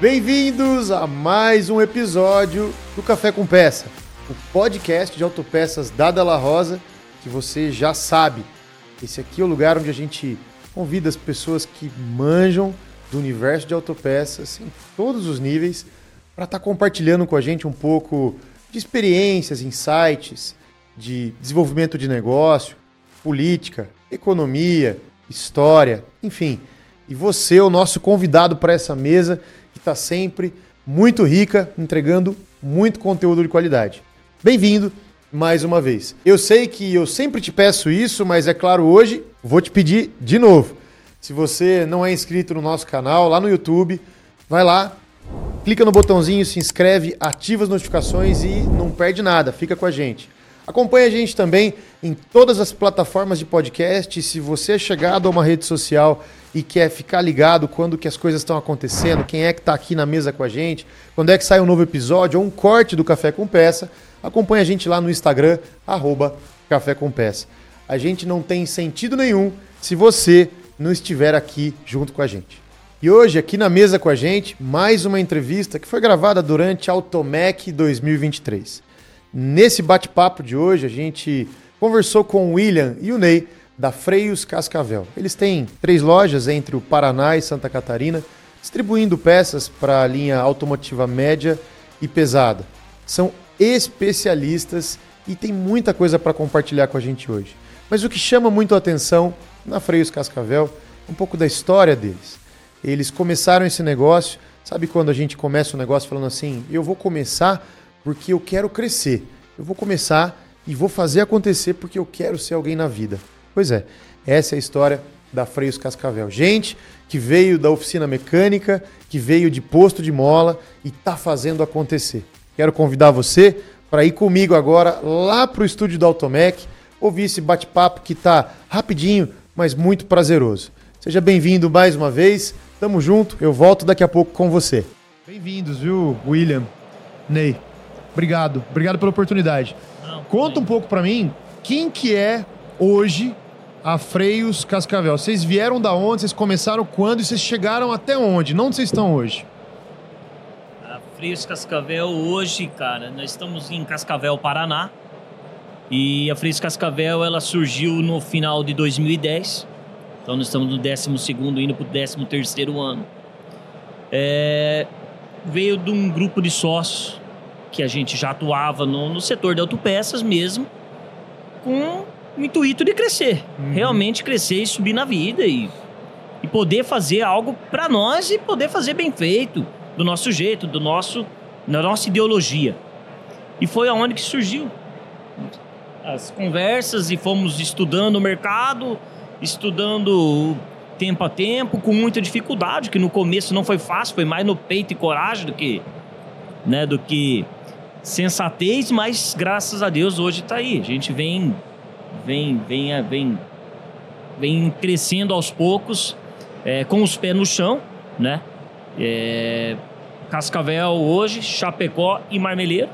Bem-vindos a mais um episódio do Café com Peça, o podcast de autopeças da Della Rosa, que você já sabe. Esse aqui é o lugar onde a gente convida as pessoas que manjam do universo de autopeças em todos os níveis para estar tá compartilhando com a gente um pouco de experiências, insights, de desenvolvimento de negócio, política, economia, história, enfim. E você o nosso convidado para essa mesa que está sempre muito rica, entregando muito conteúdo de qualidade. Bem-vindo mais uma vez. Eu sei que eu sempre te peço isso, mas é claro, hoje vou te pedir de novo. Se você não é inscrito no nosso canal, lá no YouTube, vai lá, clica no botãozinho, se inscreve, ativa as notificações e não perde nada, fica com a gente. Acompanhe a gente também em todas as plataformas de podcast. Se você é chegado a uma rede social e quer ficar ligado quando que as coisas estão acontecendo, quem é que está aqui na mesa com a gente, quando é que sai um novo episódio ou um corte do Café com Peça, acompanhe a gente lá no Instagram, arroba Café com Peça. A gente não tem sentido nenhum se você não estiver aqui junto com a gente. E hoje, aqui na mesa com a gente, mais uma entrevista que foi gravada durante Automec 2023. Nesse bate-papo de hoje, a gente conversou com o William e o Ney da Freios Cascavel. Eles têm três lojas entre o Paraná e Santa Catarina, distribuindo peças para a linha automotiva média e pesada. São especialistas e tem muita coisa para compartilhar com a gente hoje. Mas o que chama muito a atenção na Freios Cascavel é um pouco da história deles. Eles começaram esse negócio, sabe quando a gente começa um negócio falando assim, eu vou começar porque eu quero crescer. Eu vou começar e vou fazer acontecer porque eu quero ser alguém na vida. Pois é, essa é a história da Freios Cascavel. Gente que veio da oficina mecânica, que veio de posto de mola e está fazendo acontecer. Quero convidar você para ir comigo agora lá para o estúdio da Automec, ouvir esse bate-papo que está rapidinho, mas muito prazeroso. Seja bem-vindo mais uma vez. Tamo junto. Eu volto daqui a pouco com você. Bem-vindos, viu, William, Ney. Obrigado, obrigado pela oportunidade. Não, Conta um pouco para mim quem que é hoje a Freios Cascavel. Vocês vieram da onde? Vocês começaram quando? E vocês chegaram até onde? Não onde vocês estão hoje? A Freios Cascavel hoje, cara, nós estamos em Cascavel, Paraná. E a Freios Cascavel ela surgiu no final de 2010. Então nós estamos no 12 indo para o 13 ano. É, veio de um grupo de sócios que a gente já atuava no, no setor de autopeças mesmo, com o intuito de crescer. Uhum. Realmente crescer e subir na vida e, e poder fazer algo para nós e poder fazer bem feito, do nosso jeito, do nosso, da nossa ideologia. E foi aonde que surgiu as conversas e fomos estudando o mercado, estudando tempo a tempo, com muita dificuldade, que no começo não foi fácil, foi mais no peito e coragem do que, né, do que sensatez, mas graças a Deus hoje está aí. A gente vem, vem, vem, vem, vem crescendo aos poucos, é, com os pés no chão, né? É, Cascavel hoje, Chapecó e Marmeleiro.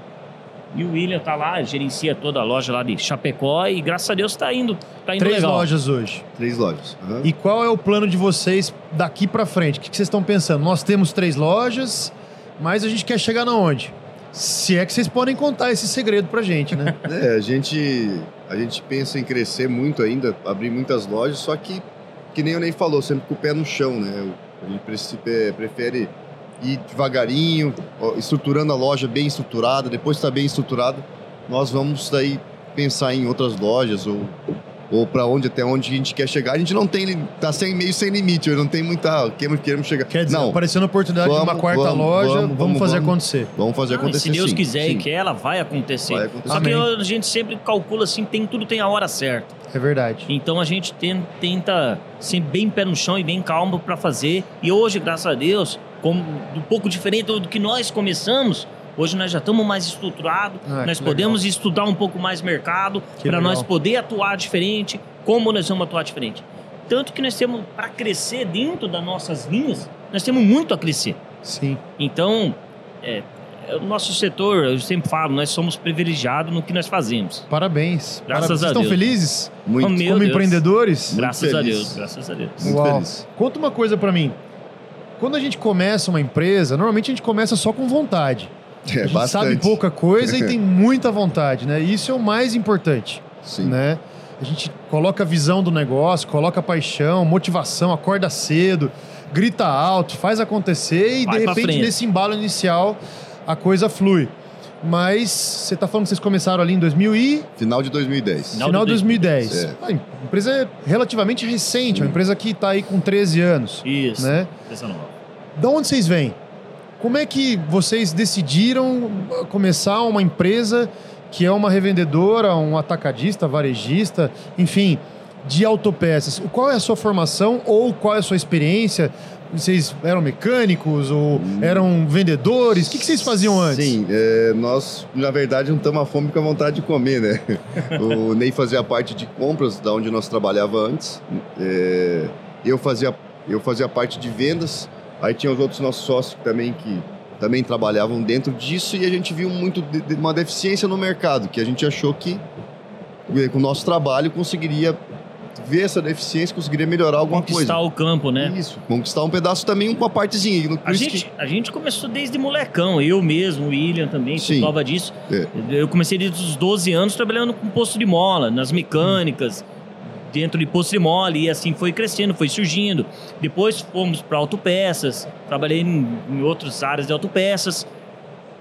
E o William tá lá, gerencia toda a loja lá de Chapecó e graças a Deus está indo, tá indo Três legal. lojas hoje. Três lojas. Uhum. E qual é o plano de vocês daqui para frente? O que vocês estão pensando? Nós temos três lojas, mas a gente quer chegar na onde? Se é que vocês podem contar esse segredo pra gente, né? é, a gente, a gente pensa em crescer muito ainda, abrir muitas lojas, só que, que nem o Ney falou, sempre com o pé no chão, né? A gente prefere ir devagarinho, estruturando a loja bem estruturada, depois está bem estruturado, nós vamos daí pensar em outras lojas ou ou para onde até onde a gente quer chegar. A gente não tem, tá sem, meio sem limite, não tem muita, queremos, queremos chegar. Quer dizer, não, aparecendo a oportunidade vamos, de uma quarta vamos, loja, vamos, vamos, vamos fazer acontecer. Vamos fazer acontecer. se Deus sim, quiser sim. e quer, ela vai acontecer. vai acontecer. Só que a gente sempre calcula assim, tem tudo tem a hora certa. É verdade. Então a gente tem, tenta ser bem pé no chão e bem calmo para fazer. E hoje, graças a Deus, como um pouco diferente do que nós começamos, Hoje nós já estamos mais estruturados, Ah, nós podemos legal. estudar um pouco mais mercado para nós poder atuar diferente, como nós vamos atuar diferente. Tanto que nós temos, para crescer dentro das nossas linhas, nós temos muito a crescer. Sim. Então, é, é o nosso setor, eu sempre falo, nós somos privilegiados no que nós fazemos. Parabéns. Graças Parabéns. a Vocês estão Deus. felizes? Muito. Como Deus. empreendedores? Graças a feliz. Deus, graças a Deus. Muito Uau. feliz. Conta uma coisa pra mim. quando a gente começa uma empresa, normalmente a gente começa só com vontade. É, a gente bastante. sabe pouca coisa e tem muita vontade, né? E isso é o mais importante, Sim. né? A gente coloca a visão do negócio, coloca paixão, motivação, acorda cedo, grita alto, faz acontecer e Vai de repente frente. nesse embalo inicial a coisa flui. Mas você tá falando que vocês começaram ali em 2000 e Final de 2010. Final final de de 2010. É. Ah, A empresa é relativamente recente, uma empresa que está aí com 13 anos, Isso. né? Pensa nova. Da onde vocês vêm? Como é que vocês decidiram começar uma empresa que é uma revendedora, um atacadista, varejista, enfim, de autopeças? Qual é a sua formação ou qual é a sua experiência? Vocês eram mecânicos ou eram vendedores? O que, que vocês faziam antes? Sim, é, nós, na verdade, juntamos a fome com a vontade de comer, né? o Ney fazia parte de compras, da onde nós trabalhava antes. É, eu, fazia, eu fazia parte de vendas. Aí tinha os outros nossos sócios também que também trabalhavam dentro disso e a gente viu muito de, de uma deficiência no mercado, que a gente achou que com o nosso trabalho conseguiria ver essa deficiência, conseguiria melhorar alguma Conquistar coisa. o campo, né? Isso, conquistar um pedaço também, uma partezinha. Por A gente, que- a gente começou desde molecão, eu mesmo, o William também, Sim. prova disso. É. Eu comecei desde os 12 anos trabalhando com posto de mola, nas mecânicas, dentro de posto de mola, e assim foi crescendo, foi surgindo. Depois fomos para autopeças, trabalhei em, em outras áreas de autopeças.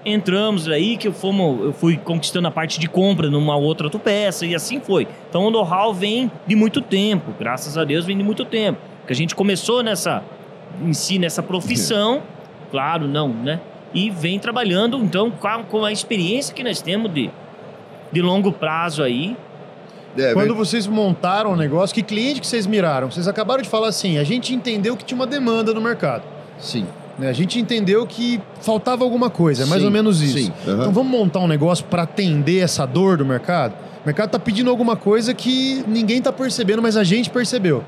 Entramos aí que eu, fomos, eu fui conquistando a parte de compra numa outra autopeça, e assim foi. Então o know-how vem de muito tempo, graças a Deus vem de muito tempo. Que a gente começou nessa, em si, nessa profissão, claro, não, né? E vem trabalhando, então, com a, com a experiência que nós temos de, de longo prazo aí. É, Quando vocês montaram o negócio, que cliente que vocês miraram? Vocês acabaram de falar assim, a gente entendeu que tinha uma demanda no mercado. Sim. né? A gente entendeu que faltava alguma coisa, é mais Sim, ou menos isso. sim, aham. Então vamos montar um negócio para atender essa dor do mercado? O mercado está pedindo alguma coisa que ninguém está percebendo, mas a gente percebeu.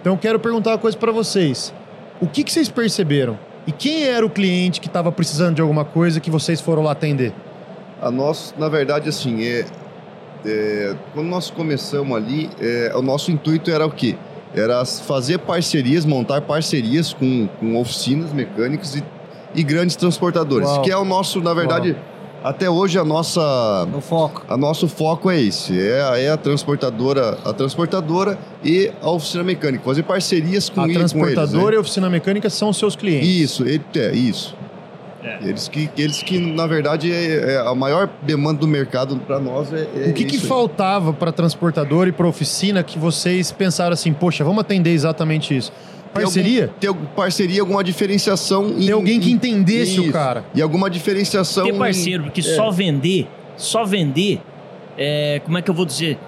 Então eu quero perguntar uma coisa para vocês. O que, que vocês perceberam? E quem era o cliente que estava precisando de alguma coisa que vocês foram lá atender? A nós, na verdade, assim, é, é, quando nós começamos ali, é, o nosso intuito era o quê? Era fazer parcerias, montar parcerias com, com oficinas mecânicas e, e grandes transportadores, Uau. que é o nosso, na verdade, até hoje a nossa, O foco. a nosso foco é esse, é, a- é a transportadora, a transportadora e a oficina mecânica, fazer parcerias com, a ele- com eles, transportadora né? e a oficina mecânica são os seus clientes. Isso, ele, é, isso. É. Eles que, eles que, na verdade, é, é a maior demanda do mercado para nós é, é O que, que faltava para transportadora e para oficina que vocês pensaram assim, poxa, vamos atender exatamente isso? Parceria? algum- Ter algum- parceria, alguma diferenciação. em- Tem alguém que em- entendesse o cara. E alguma diferenciação. ter em- parceiro, porque só vender, só vender, é, como é que eu vou dizer?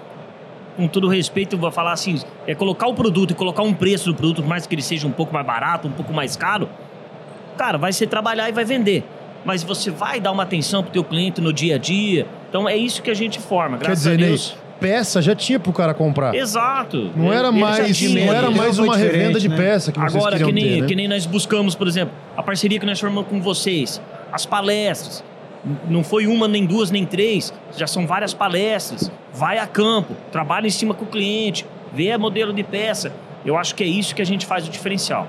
Com todo respeito, eu vou falar assim: é colocar o produto e colocar um preço do produto, por mais que ele seja um pouco mais barato, um pouco mais caro, cara, vai ser trabalhar e vai vender. Mas você vai dar uma atenção pro teu cliente no dia a dia. Então é isso que a gente forma, Quer graças dizer, a Ney, Deus. peça já tinha pro cara comprar. Exato. Não era Ele mais, tinha. não era mais uma revenda de né? peça que vocês Agora, queriam que nem, ter, né? que nem nós buscamos, por exemplo, a parceria que nós formamos com vocês, as palestras. Não foi uma, nem duas, nem três, já são várias palestras. Vai a campo, trabalha em cima com o cliente, vê a modelo de peça. Eu acho que é isso que a gente faz o diferencial.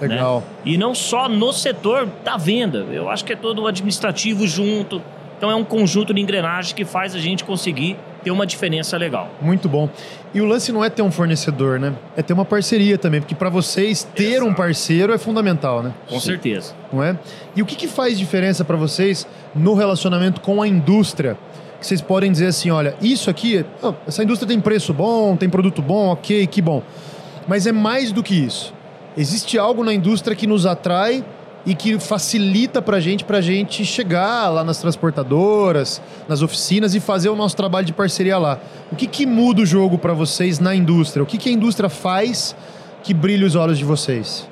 Legal. E não só no setor da venda, eu acho que é todo o administrativo junto. Então é um conjunto de engrenagens que faz a gente conseguir ter uma diferença legal. Muito bom. E o lance não é ter um fornecedor, né? É ter uma parceria também, porque para vocês ter um parceiro é fundamental, né? Com certeza. não é? E o que, que faz diferença para vocês no relacionamento com a indústria? Que vocês podem dizer assim, olha, isso aqui, ah, essa indústria tem preço bom, tem produto bom, ok, que bom. Mas é mais do que isso. Existe algo na indústria que nos atrai e que facilita para gente, para gente chegar lá nas transportadoras, nas oficinas e fazer o nosso trabalho de parceria lá. O que, que muda o jogo para vocês na indústria? O que, que a indústria faz que brilha os olhos de vocês?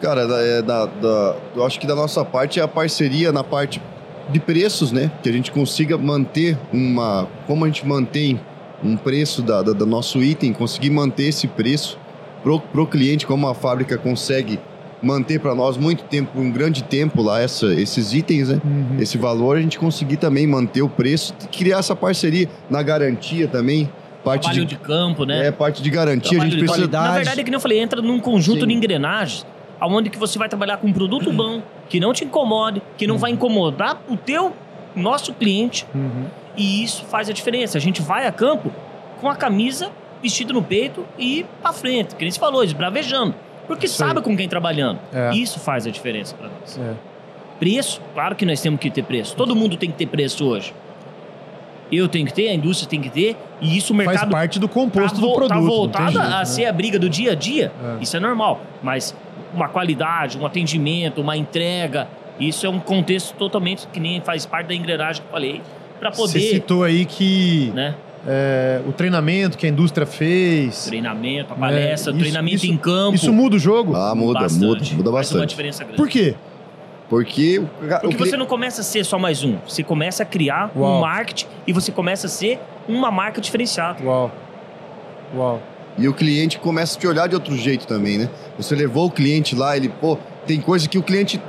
Cara, é, da, da- eu acho que da nossa parte é a parceria na parte de preços, né? Que a gente consiga manter uma. Como a gente mantém um preço da, da- do nosso item, conseguir manter esse preço pro, pro cliente, como a fábrica consegue manter para nós muito tempo, um grande tempo lá, essa, esses itens, né? Uhum. Esse valor, a gente conseguir também manter o preço, criar essa parceria na garantia também, parte trabalho de, de campo, né? é parte de garantia, a Trabalho gente de precisa. qualidade. Na verdade, é que nem eu falei, entra num conjunto Sim. de engrenagens, aonde que você vai trabalhar com um produto bom, que não te incomode, que não vai incomodar o teu, nosso cliente, Uhum. e isso faz a diferença. A gente vai a campo com a camisa vestida no peito e ir pra frente, que nem você falou, esbravejando. Porque Isso aí. sabe com quem trabalhando. É. Isso faz a diferença pra nós. É. Preço, claro que nós temos que ter preço. Todo mundo tem que ter preço hoje. Eu tenho que ter, a indústria tem que ter, e isso o Faz mercado parte do composto tá, do produto. tá não tem voltada jeito, a né? ser a briga do dia a dia. É. Isso é normal. Mas uma qualidade, um atendimento, uma entrega, isso é um contexto totalmente que nem faz parte da engrenagem que eu falei. Pra Você poder, citou aí que né? É, o treinamento que a indústria fez. Treinamento, a palestra, isso- treinamento isso- em campo. Isso muda o jogo? Ah, muda, bastante. muda, muda Faz uma bastante. diferença grande. Por quê? Porque Porque o cli- você não começa a ser só mais um. Você começa a criar Uau. um marketing e você começa a ser uma marca diferenciada. Uau. Uau. E o cliente começa a te olhar de outro jeito também, né? Você levou o cliente lá, ele, pô, tem coisa que o cliente.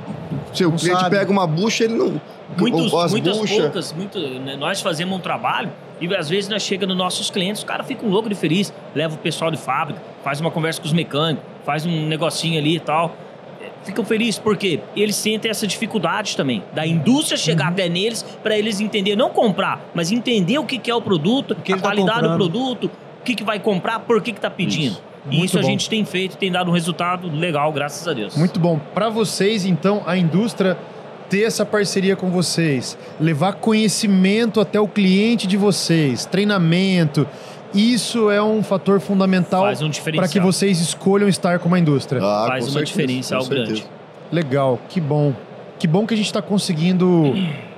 Se o Não cliente sabe. pega uma bucha, ele não. Muitos, ou muitas buchas. poucas, muito, né, nós fazemos um trabalho e às vezes nós chegamos nos nossos clientes, os caras ficam loucos de feliz, leva o pessoal de fábrica, faz uma conversa com os mecânicos, faz um negocinho ali e tal. Ficam felizes porque eles sentem essa dificuldade também da indústria chegar Uhum. até neles para eles entenderem, não comprar, mas entender o que, que é o produto, que a tá qualidade do comprando. produto, o que, que vai comprar, por que, que tá pedindo. Isso. E Muito isso a bom. gente tem feito, tem dado um resultado legal, graças a Deus. Muito bom. Para vocês, então, a indústria ter essa parceria com vocês, levar conhecimento até o cliente de vocês, treinamento, isso é um fator fundamental um para que vocês escolham estar com uma indústria. Ah, Faz uma certeza, diferença com ao grande. Legal, que bom. Que bom que a gente está conseguindo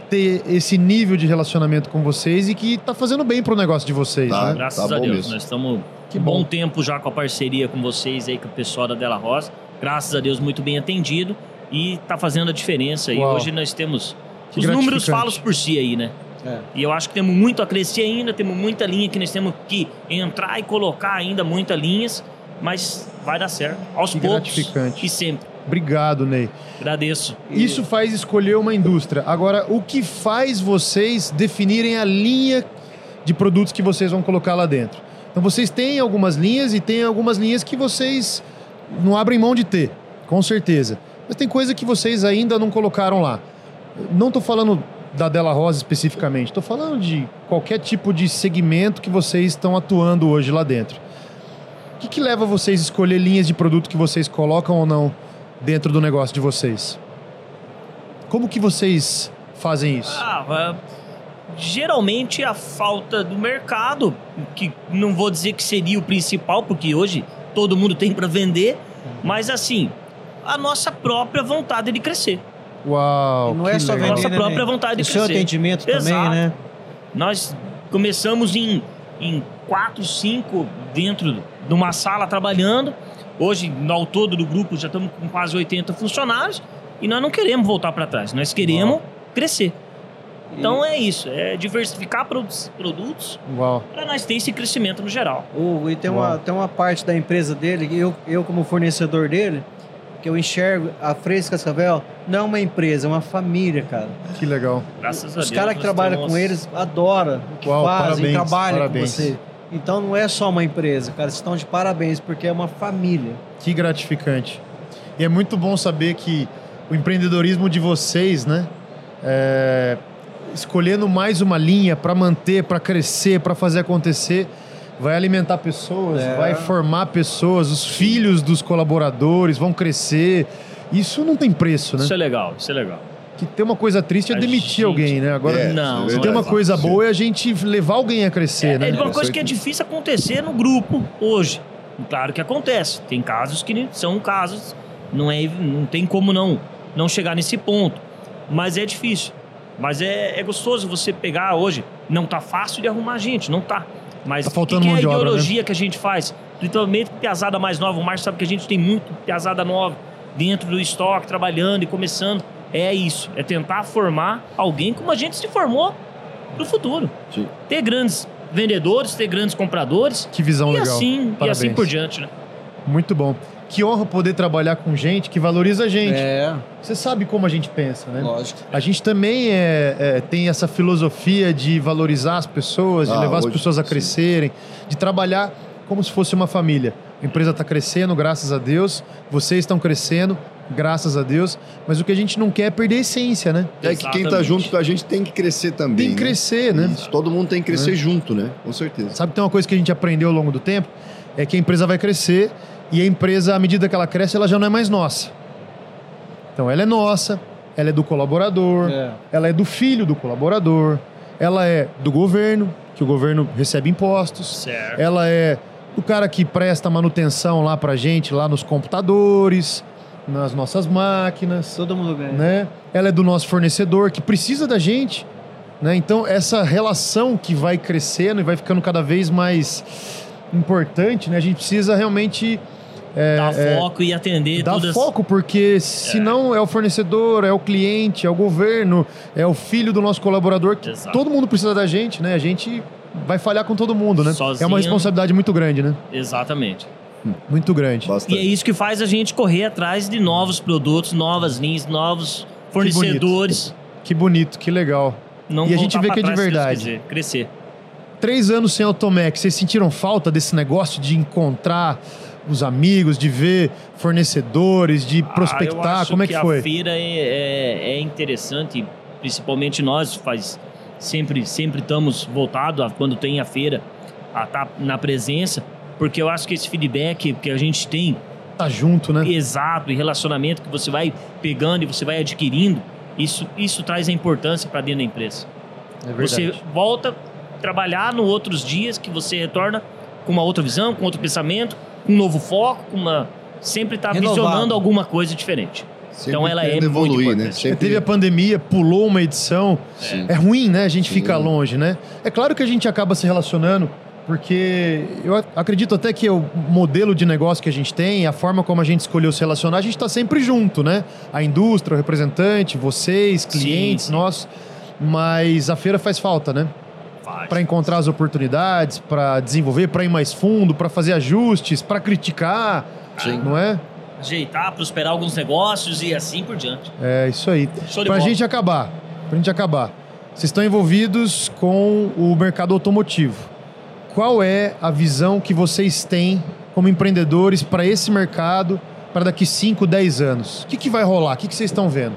ter esse nível de relacionamento com vocês e que tá fazendo bem pro negócio de vocês, Tá. né? Graças Tá a Deus. mesmo. Nós estamos Que bom. bom tempo já com a parceria com vocês aí, com o pessoal da Della Rosa. Graças a Deus, muito bem atendido e tá fazendo a diferença. E Uau. hoje nós temos. Que os números falam por si aí, né? É. E eu acho que temos muito a crescer ainda, temos muita linha que nós temos que entrar e colocar ainda muitas linhas, mas vai dar certo. Aos Que poucos gratificante. e sempre. Obrigado, Ney. Agradeço. Isso faz escolher uma indústria. Agora, o que faz vocês definirem a linha de produtos que vocês vão colocar lá dentro? Então, vocês têm algumas linhas e tem algumas linhas que vocês não abrem mão de ter, com certeza. Mas tem coisa que vocês ainda não colocaram lá. Não estou falando da Della Rosa especificamente, estou falando de qualquer tipo de segmento que vocês estão atuando hoje lá dentro. O que, que leva vocês a escolher linhas de produto que vocês colocam ou não dentro do negócio de vocês? Como que vocês fazem isso? Ah, geralmente a falta do mercado, que não vou dizer que seria o principal, porque hoje todo mundo tem para vender, mas assim, a nossa própria vontade de crescer. Uau! não é só legal. vender, Nossa né, própria Ney? vontade de O seu crescer. atendimento também, Exato. né? Nós começamos em, em quatro, cinco dentro de uma sala trabalhando. Hoje, ao todo do grupo, já estamos com quase 80 funcionários e nós não queremos voltar para trás, nós queremos crescer. Então é isso, é diversificar produ- produtos Uau! para nós ter esse crescimento no geral. O, e tem Uau. uma, tem uma parte da empresa dele, eu, eu como fornecedor dele, que eu enxergo a Fresca Cascavel não é uma empresa, é uma família, cara. Que legal. Graças a Os Deus. caras que trabalham com eles adoram o que Uau, fazem, parabéns, trabalham parabéns. com você. Então não é só uma empresa, cara, vocês estão de parabéns, porque é uma família. Que gratificante. E é muito bom saber que o empreendedorismo de vocês, né? é, escolhendo mais uma linha para manter, para crescer, para fazer acontecer, vai alimentar pessoas, É. vai formar pessoas, os filhos dos colaboradores vão crescer. Isso não tem preço, né? Isso é legal, isso é legal. Que ter uma coisa triste é A demitir gente- alguém, né? Agora, É, Não, se é tem uma coisa boa é a gente levar alguém a crescer, É, né? é uma coisa que é difícil acontecer no grupo hoje. Claro que acontece. Tem casos que são casos, não, é, não tem como não, não chegar nesse ponto. Mas é difícil. Mas é, é gostoso você pegar hoje. Não tá fácil de arrumar gente, não tá. Mas Tá o faltando que, que é a de obra, né? ideologia que a gente faz? Principalmente piazada mais nova. O Márcio sabe que a gente tem muito piazada nova dentro do estoque, trabalhando e começando. É isso. É tentar formar alguém como a gente se formou pro futuro. Sim. Ter grandes vendedores, ter grandes compradores Que visão e legal. assim, e assim por diante, né? Muito bom. Que honra poder trabalhar com gente que valoriza a gente. É, Você sabe como a gente pensa, né? lógico. A gente também é, é, tem essa filosofia de valorizar as pessoas, de Ah, levar as hoje, pessoas a sim. crescerem, de trabalhar como se fosse uma família. A empresa está crescendo, graças a Deus. Vocês estão crescendo, graças a Deus. Mas o que a gente não quer é perder a essência, né? É que quem tá Exatamente. junto com a gente tem que crescer também. Tem que né? crescer, né? Isso, todo mundo tem que crescer junto, né? Com certeza. Sabe que tem uma coisa que a gente aprendeu ao longo do tempo? É que a empresa vai crescer e a empresa, à medida que ela cresce, ela já não é mais nossa. Então ela é nossa, ela é do colaborador, É. ela é do filho do colaborador, ela é do governo, que o governo recebe impostos, Certo. ela é do cara que presta manutenção lá pra gente, lá nos computadores, nas nossas máquinas, Todo mundo ganha. né? Ela é do nosso fornecedor que precisa da gente, né? Então essa relação que vai crescendo e vai ficando cada vez mais importante, né? A gente precisa realmente é, Dar é, foco e atender dar todas. foco porque senão é. o fornecedor, é o cliente, é o governo, é o filho do nosso colaborador. Que Exato. todo mundo precisa da gente, né? A gente vai falhar com todo mundo, né? É Sozinho. uma responsabilidade muito grande, né? Exatamente. Muito grande. E Bastante. é isso que faz a gente correr atrás de novos produtos, novas linhas, novos fornecedores. Que bonito, que legal. Não E a gente vê que é de verdade. quiser, Crescer. Três anos sem Automec, vocês sentiram falta desse negócio de encontrar os amigos, de ver fornecedores, de Ah, prospectar? acho Como é que, a foi? feira é, é- é interessante, principalmente nós faz sempre sempre estamos voltados a quando tem a feira a estar na presença, porque eu acho que esse feedback que a gente tem Tá junto, né? exato e relacionamento que você vai pegando e você vai adquirindo, isso isso traz a importância para dentro da empresa. É Você volta a trabalhar no outros dias que você retorna com uma outra visão, com outro pensamento, com um novo foco, com uma sempre está visionando alguma coisa diferente. Sempre então ela é querendo muito evoluir, né? Sempre... Teve a pandemia, pulou uma edição. Sim. É ruim, né? A gente Sim. fica longe, né? É claro que a gente acaba se relacionando, porque eu ac- acredito até que o modelo de negócio que a gente tem, a forma como a gente escolheu se relacionar, a gente está sempre junto, né? A indústria, o representante, vocês, clientes, sim. nós. Mas a feira faz falta, né? Para encontrar as oportunidades, para desenvolver, para ir mais fundo, para fazer ajustes, para criticar, Sim. não é? Ajeitar, prosperar alguns negócios e assim por diante. É isso aí. Pra bola. gente acabar, pra gente acabar. Vocês estão envolvidos com o mercado automotivo. Qual é a visão que vocês têm como empreendedores para esse mercado para daqui 5, 10 anos? O que, que vai rolar? O que, que vocês estão vendo?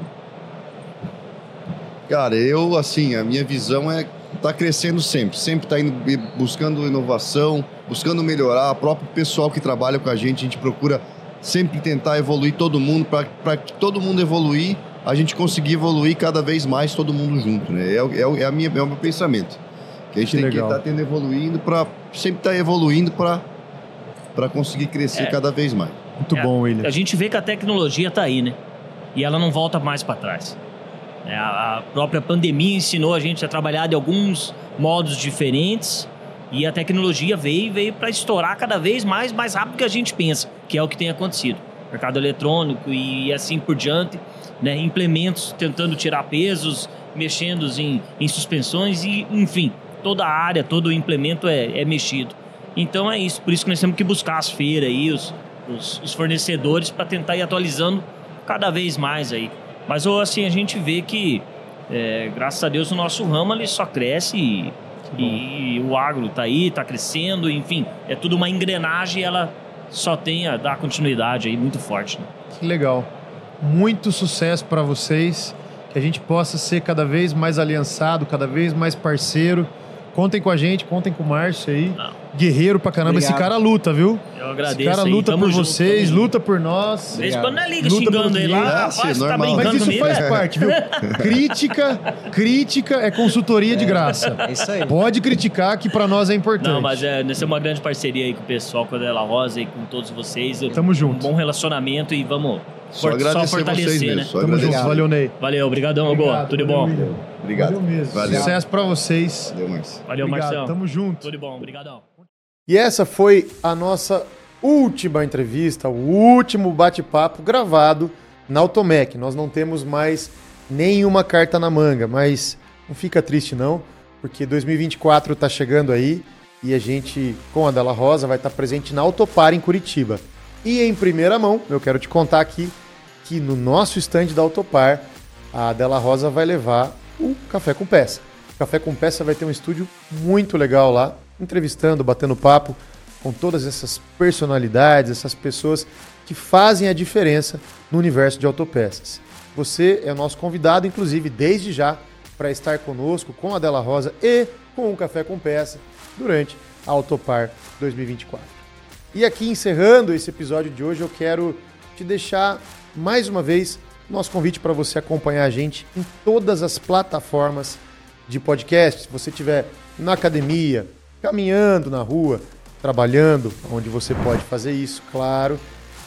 Cara, eu, assim, a minha visão é tá crescendo sempre. Sempre tá indo e buscando inovação, buscando melhorar. O próprio pessoal que trabalha com a gente, a gente procura sempre tentar evoluir todo mundo, para que todo mundo evoluir, a gente conseguir evoluir cada vez mais todo mundo junto, né? É, o- é, é a minha, é o meu pensamento. Que a gente Que tem legal. que estar tendo evoluindo para sempre estar evoluindo para para conseguir crescer É. cada vez mais. Muito É, bom, William. A gente vê que a tecnologia está aí, né? E ela não volta mais para trás. É, a própria pandemia ensinou a gente a trabalhar de alguns modos diferentes e a tecnologia veio veio para estourar cada vez mais mais rápido que a gente pensa, que é o que tem acontecido. Mercado eletrônico e assim por diante, né? Implementos tentando tirar pesos, mexendo em, em suspensões e, enfim, toda a área, todo o implemento é, é mexido. Então é isso, por isso que nós temos que buscar as feiras aí, os, os, os fornecedores para tentar ir atualizando cada vez mais aí. Mas assim a gente vê que é, graças a Deus o nosso ramo ele só cresce e, e o agro tá aí, tá crescendo, enfim, é tudo uma engrenagem e ela só tem a dar continuidade aí muito forte. Né? Que legal. Muito sucesso para vocês. Que a gente possa ser cada vez mais aliançado, cada vez mais parceiro. Contem com a gente, contem com o Márcio aí. Não. Guerreiro pra caramba. Obrigado. Esse cara luta, viu? Eu agradeço Esse cara aí, luta tamo por junto, vocês, junto. luta por nós. De vez em quando não é liga Luta xingando aí lá, rapaz, tá brincando Mas isso comigo, faz parte, viu? Crítica, crítica é consultoria de graça. É isso aí. Pode criticar que pra nós é importante. Não, mas é, nós temos uma grande parceria aí com o pessoal, com a Dela Rosa e com todos vocês. Tamo junto. Um bom relacionamento e vamos Só agradecer fortalecer, vocês mesmo. né? Só Tamo junto, agradecer. valeu, Ney. Valeu, obrigadão, Hugo. Obrigado, Tudo de valeu, bom. William. Obrigado. Valeu mesmo. Valeu. Sucesso pra vocês. Valeu, Márcio. Valeu, Obrigado, Marcelo. tamo junto. Tudo de bom, obrigadão. E essa foi a nossa última entrevista, o último bate-papo gravado na Automec. Nós não temos mais nenhuma carta na manga, mas não fica triste não, porque 2024 está chegando aí e a gente, com a Della Rosa, vai estar presente na Autopar em Curitiba. E em primeira mão, eu quero te contar aqui que no nosso stand da Autopar, a Della Rosa vai levar o Café com Peça. O Café com Peça vai ter um estúdio muito legal lá, entrevistando, batendo papo com todas essas personalidades, essas pessoas que fazem a diferença no universo de autopeças. Você é o nosso convidado, inclusive, desde já, para estar conosco com a Della Rosa e com o Café com Peça durante a Autopar 2024. E aqui encerrando esse episódio de hoje, eu quero te deixar mais uma vez nosso convite para você acompanhar a gente em todas as plataformas de podcast. Se você estiver na academia, caminhando na rua, trabalhando, onde você pode fazer isso, claro,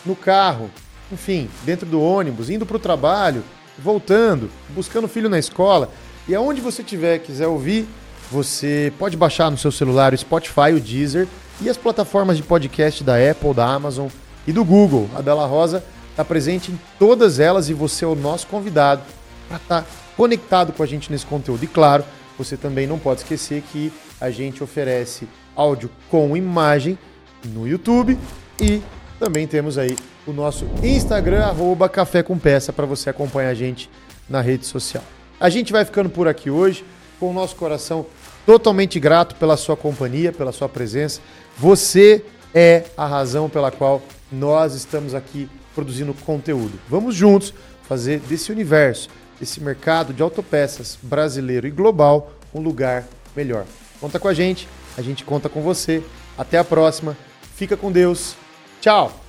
no carro, enfim, dentro do ônibus, indo para o trabalho, voltando, buscando o filho na escola. E aonde você tiver quiser ouvir, você pode baixar no seu celular o Spotify, o Deezer e as plataformas de podcast da Apple, da Amazon e do Google. A Bela Rosa está presente em todas elas e você é o nosso convidado para estar tá conectado com a gente nesse conteúdo. E claro, você também não pode esquecer que a gente oferece áudio com imagem no YouTube e também temos aí o nosso Instagram, arroba Café com Peça, para você acompanhar a gente na rede social. A gente vai ficando por aqui hoje, com o nosso coração totalmente grato pela sua companhia, pela sua presença. Você é a razão pela qual nós estamos aqui produzindo conteúdo. Vamos juntos fazer desse universo, desse mercado de autopeças brasileiro e global, um lugar melhor. Conta com a gente, a gente conta com você. Até a próxima. Fica com Deus. Tchau.